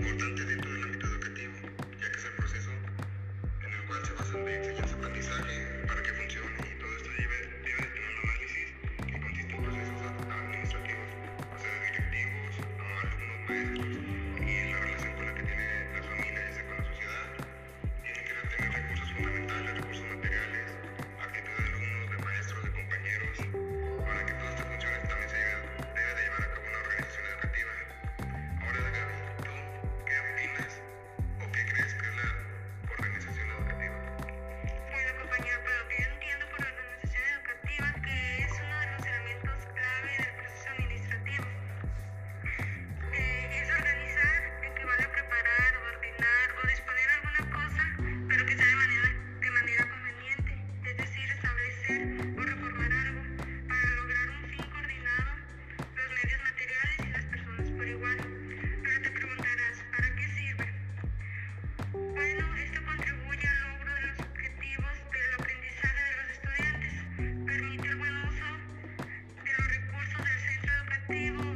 importante dentro Igual, ahora te preguntarás para qué sirve. Bueno, esto contribuye al logro de los objetivos del aprendizaje de los estudiantes, permite el buen uso de los recursos del centro educativo.